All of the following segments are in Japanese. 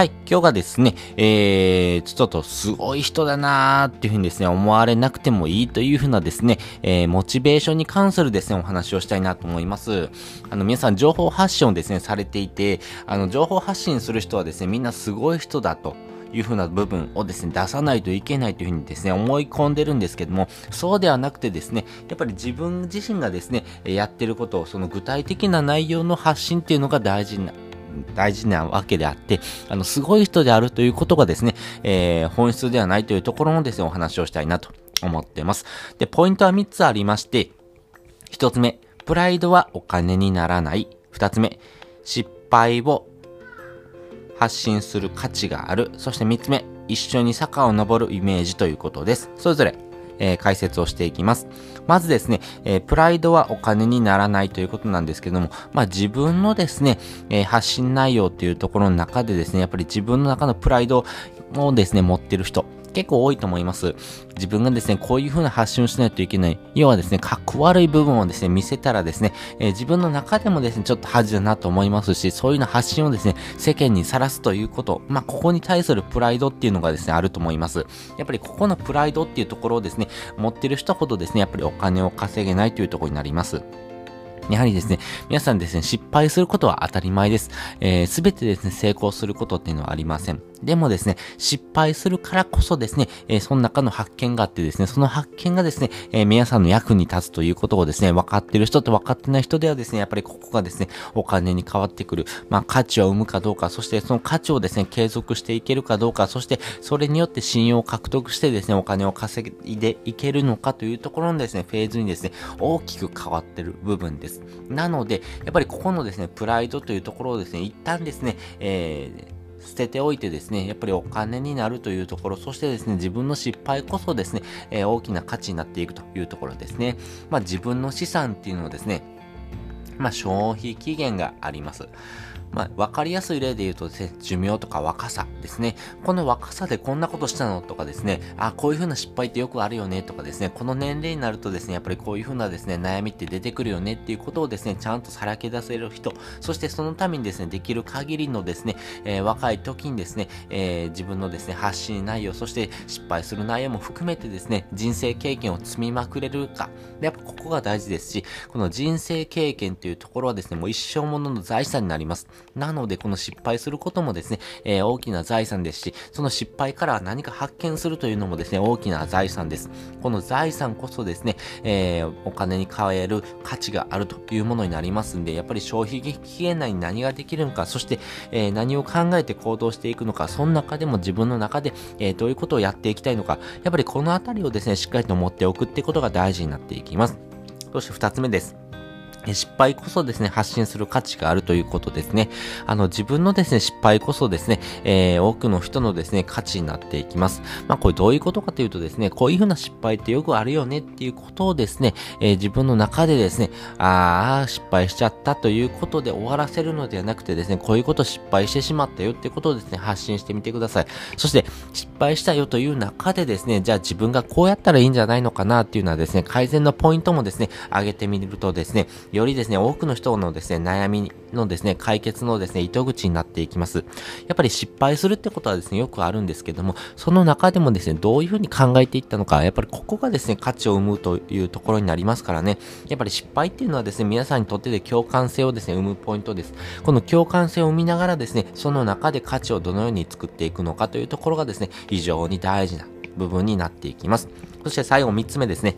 はい、今日がですね、えー、ちょっとすごい人だなーっていうふうにですね、思われなくてもいいというふうなですね、えー、モチベーションに関するですね、お話をしたいなと思います。あの、皆さん情報発信をですね、されていて、あの、情報発信する人はですね、みんなすごい人だと。いう風な部分をですね、出さないといけないというふうにですね、思い込んでるんですけども、そうではなくてですね、やっぱり自分自身がですね、やってることを、その具体的な内容の発信っていうのが大事な大事なわけであって、あの、すごい人であるということがですね、えー、本質ではないというところのですね、お話をしたいなと思ってます。で、ポイントは3つありまして、1つ目、プライドはお金にならない。2つ目、失敗を発信する価値がある。そして3つ目、一緒に坂を登るイメージということです。それぞれえー、解説をしていきます。まずですね、えー、プライドはお金にならないということなんですけども、まあ自分のですね、えー、発信内容っていうところの中でですね、やっぱり自分の中のプライドをですね、持ってる人、結構多いと思います。自分がですね、こういう風な発信をしないといけない。要はですね、かっこ悪い部分をですね、見せたらですね、えー、自分の中でもですね、ちょっと恥だなと思いますし、そういうような発信をですね、世間にさらすということ、まあ、ここに対するプライドっていうのがですね、あると思います。やっぱりここのプライドっていうところをですね、持ってる人ほどですね、やっぱりお金を稼げないというところになります。やはりですね、皆さんですね、失敗することは当たり前です。えー、てですね、成功することっていうのはありません。でもですね、失敗するからこそですね、えー、その中の発見があってですね、その発見がですね、えー、皆さんの役に立つということをですね、分かってる人と分かってない人ではですね、やっぱりここがですね、お金に変わってくる。まあ、価値を生むかどうか、そしてその価値をですね、継続していけるかどうか、そしてそれによって信用を獲得してですね、お金を稼いでいけるのかというところのですね、フェーズにですね、大きく変わってる部分です。なので、やっぱりここのですね、プライドというところをですね、一旦ですね、えー、捨てておいてですね、やっぱりお金になるというところ、そしてですね、自分の失敗こそですね、えー、大きな価値になっていくというところですね。まあ自分の資産っていうのはですね、まあ消費期限があります。まあ、わかりやすい例で言うとですね、寿命とか若さですね。この若さでこんなことしたのとかですね、あ、こういう風な失敗ってよくあるよねとかですね、この年齢になるとですね、やっぱりこういう風なですね、悩みって出てくるよねっていうことをですね、ちゃんとさらけ出せる人、そしてそのためにですね、できる限りのですね、えー、若い時にですね、えー、自分のですね、発信内容、そして失敗する内容も含めてですね、人生経験を積みまくれるか。で、やっぱここが大事ですし、この人生経験というところはですね、もう一生ものの財産になります。なので、この失敗することもですね、えー、大きな財産ですし、その失敗から何か発見するというのもですね、大きな財産です。この財産こそですね、えー、お金に変える価値があるというものになりますんで、やっぱり消費期限内に何ができるのか、そして、えー、何を考えて行動していくのか、その中でも自分の中で、えー、どういうことをやっていきたいのか、やっぱりこのあたりをですね、しっかりと持っておくってことが大事になっていきます。そして二つ目です。失敗こそですね、発信する価値があるということですね。あの、自分のですね、失敗こそですね、えー、多くの人のですね、価値になっていきます。まあ、これどういうことかというとですね、こういうふうな失敗ってよくあるよねっていうことをですね、えー、自分の中でですね、ああ、失敗しちゃったということで終わらせるのではなくてですね、こういうこと失敗してしまったよってことをですね、発信してみてください。そして、失敗したよという中でですね、じゃあ自分がこうやったらいいんじゃないのかなっていうのはですね、改善のポイントもですね、上げてみるとですね、よりですね、多くの人のですね、悩みのですね、解決のですね、糸口になっていきます。やっぱり失敗するってことはですね、よくあるんですけども、その中でもですね、どういうふうに考えていったのか、やっぱりここがですね、価値を生むというところになりますからね、やっぱり失敗っていうのはですね、皆さんにとってで共感性をですね、生むポイントです。この共感性を生みながらですね、その中で価値をどのように作っていくのかというところがですね、非常に大事な部分になっていきます。そして最後3つ目ですね。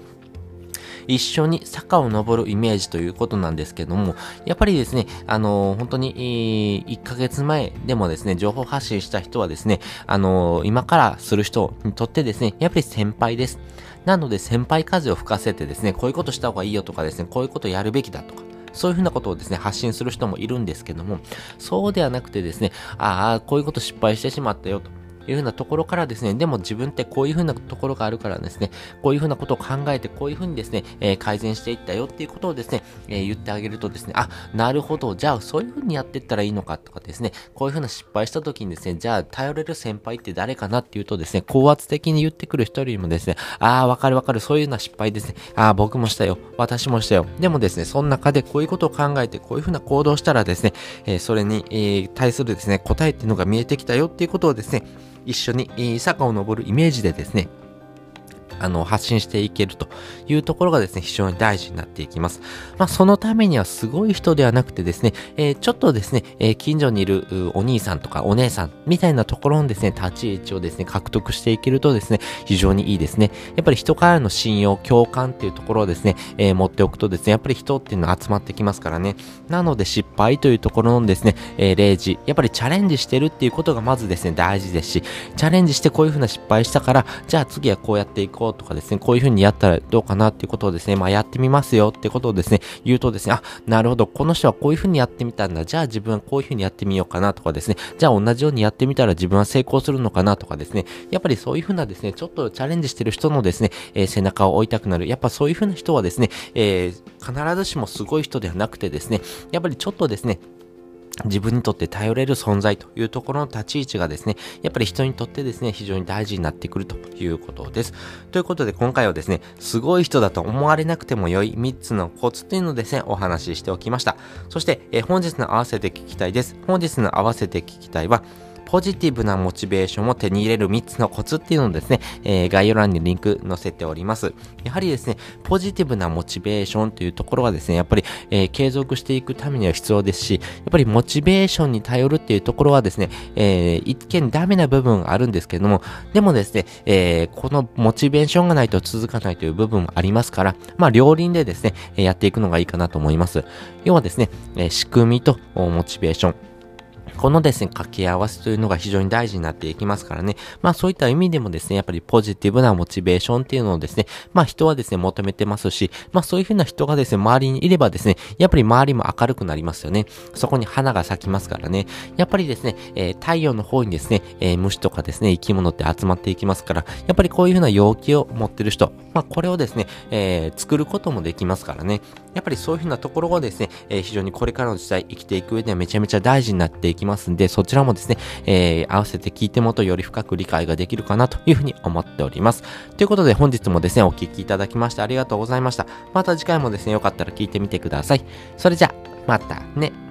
一緒に坂を登るイメージということなんですけども、やっぱりですね、あの、本当に、1ヶ月前でもですね、情報発信した人はですね、あの、今からする人にとってですね、やっぱり先輩です。なので先輩風を吹かせてですね、こういうことした方がいいよとかですね、こういうことやるべきだとか、そういうふうなことをですね、発信する人もいるんですけども、そうではなくてですね、ああ、こういうこと失敗してしまったよと。いうふうなところからですね、でも自分ってこういうふうなところがあるからですね、こういうふうなことを考えて、こういうふうにですね、えー、改善していったよっていうことをですね、えー、言ってあげるとですね、あ、なるほど、じゃあそういうふうにやっていったらいいのかとかですね、こういうふうな失敗した時にですね、じゃあ頼れる先輩って誰かなっていうとですね、高圧的に言ってくる人よりもですね、ああ、わかるわかる、そういうような失敗ですね、ああ、僕もしたよ、私もしたよ。でもですね、その中でこういうことを考えて、こういうふうな行動したらですね、えー、それに、え、対するですね、答えっていうのが見えてきたよっていうことをですね、一緒に、坂を登るイメージでですね、あの、発信していけるというところがですね、非常に大事になっていきます。まあ、そのためにはすごい人ではなくてですね、えー、ちょっとですね、えー、近所にいるお兄さんとかお姉さんみたいなところのですね、立ち位置をですね、獲得していけるとですね、非常にいいですね。やっぱり人からの信用、共感っていうところをですね、えー、持っておくとですね、やっぱり人っていうのは集まってきますからね。なので失敗というところのですね、えー、例示、やっぱりチャレンジしてるっていうことがまずですね、大事ですし、チャレンジしてこういうふうな失敗したから、じゃあ次はこうやっていこうとかですね、こういう風にやったらどうかなっていうことをですね、まあやってみますよってことをですね、言うとですね、あ、なるほど、この人はこういう風にやってみたんだ。じゃあ自分はこういう風にやってみようかなとかですね、じゃあ同じようにやってみたら自分は成功するのかなとかですね、やっぱりそういう風なですね、ちょっとチャレンジしてる人のですね、えー、背中を追いたくなる。やっぱそういう風な人はですね、えー、必ずしもすごい人ではなくてですね、やっぱりちょっとですね、自分にとって頼れる存在というところの立ち位置がですね、やっぱり人にとってですね、非常に大事になってくるということです。ということで今回はですね、すごい人だと思われなくても良い3つのコツというのをですね、お話ししておきました。そして、え本日の合わせて聞きたいです。本日の合わせて聞きたいは、ポジティブなモチベーションを手に入れる3つのコツっていうのをですね、えー、概要欄にリンク載せております。やはりですね、ポジティブなモチベーションというところはですね、やっぱり、えー、継続していくためには必要ですし、やっぱりモチベーションに頼るっていうところはですね、えー、一見ダメな部分あるんですけれども、でもですね、えー、このモチベーションがないと続かないという部分もありますから、まあ両輪でですね、やっていくのがいいかなと思います。要はですね、え仕組みとモチベーション、このですね、掛け合わせというのが非常に大事になっていきますからね。まあそういった意味でもですね、やっぱりポジティブなモチベーションっていうのをですね、まあ人はですね、求めてますし、まあそういうふうな人がですね、周りにいればですね、やっぱり周りも明るくなりますよね。そこに花が咲きますからね。やっぱりですね、えー、太陽の方にですね、えー、虫とかですね、生き物って集まっていきますから、やっぱりこういうふうな陽気を持ってる人、まあこれをですね、えー、作ることもできますからね。やっぱりそういうふうなところがですね、え、非常にこれからの時代生きていく上ではめちゃめちゃ大事になっていきますんで、そちらもですね、えー、合わせて聞いてもとより深く理解ができるかなというふうに思っております。ということで本日もですね、お聴きいただきましてありがとうございました。また次回もですね、よかったら聞いてみてください。それじゃ、またね。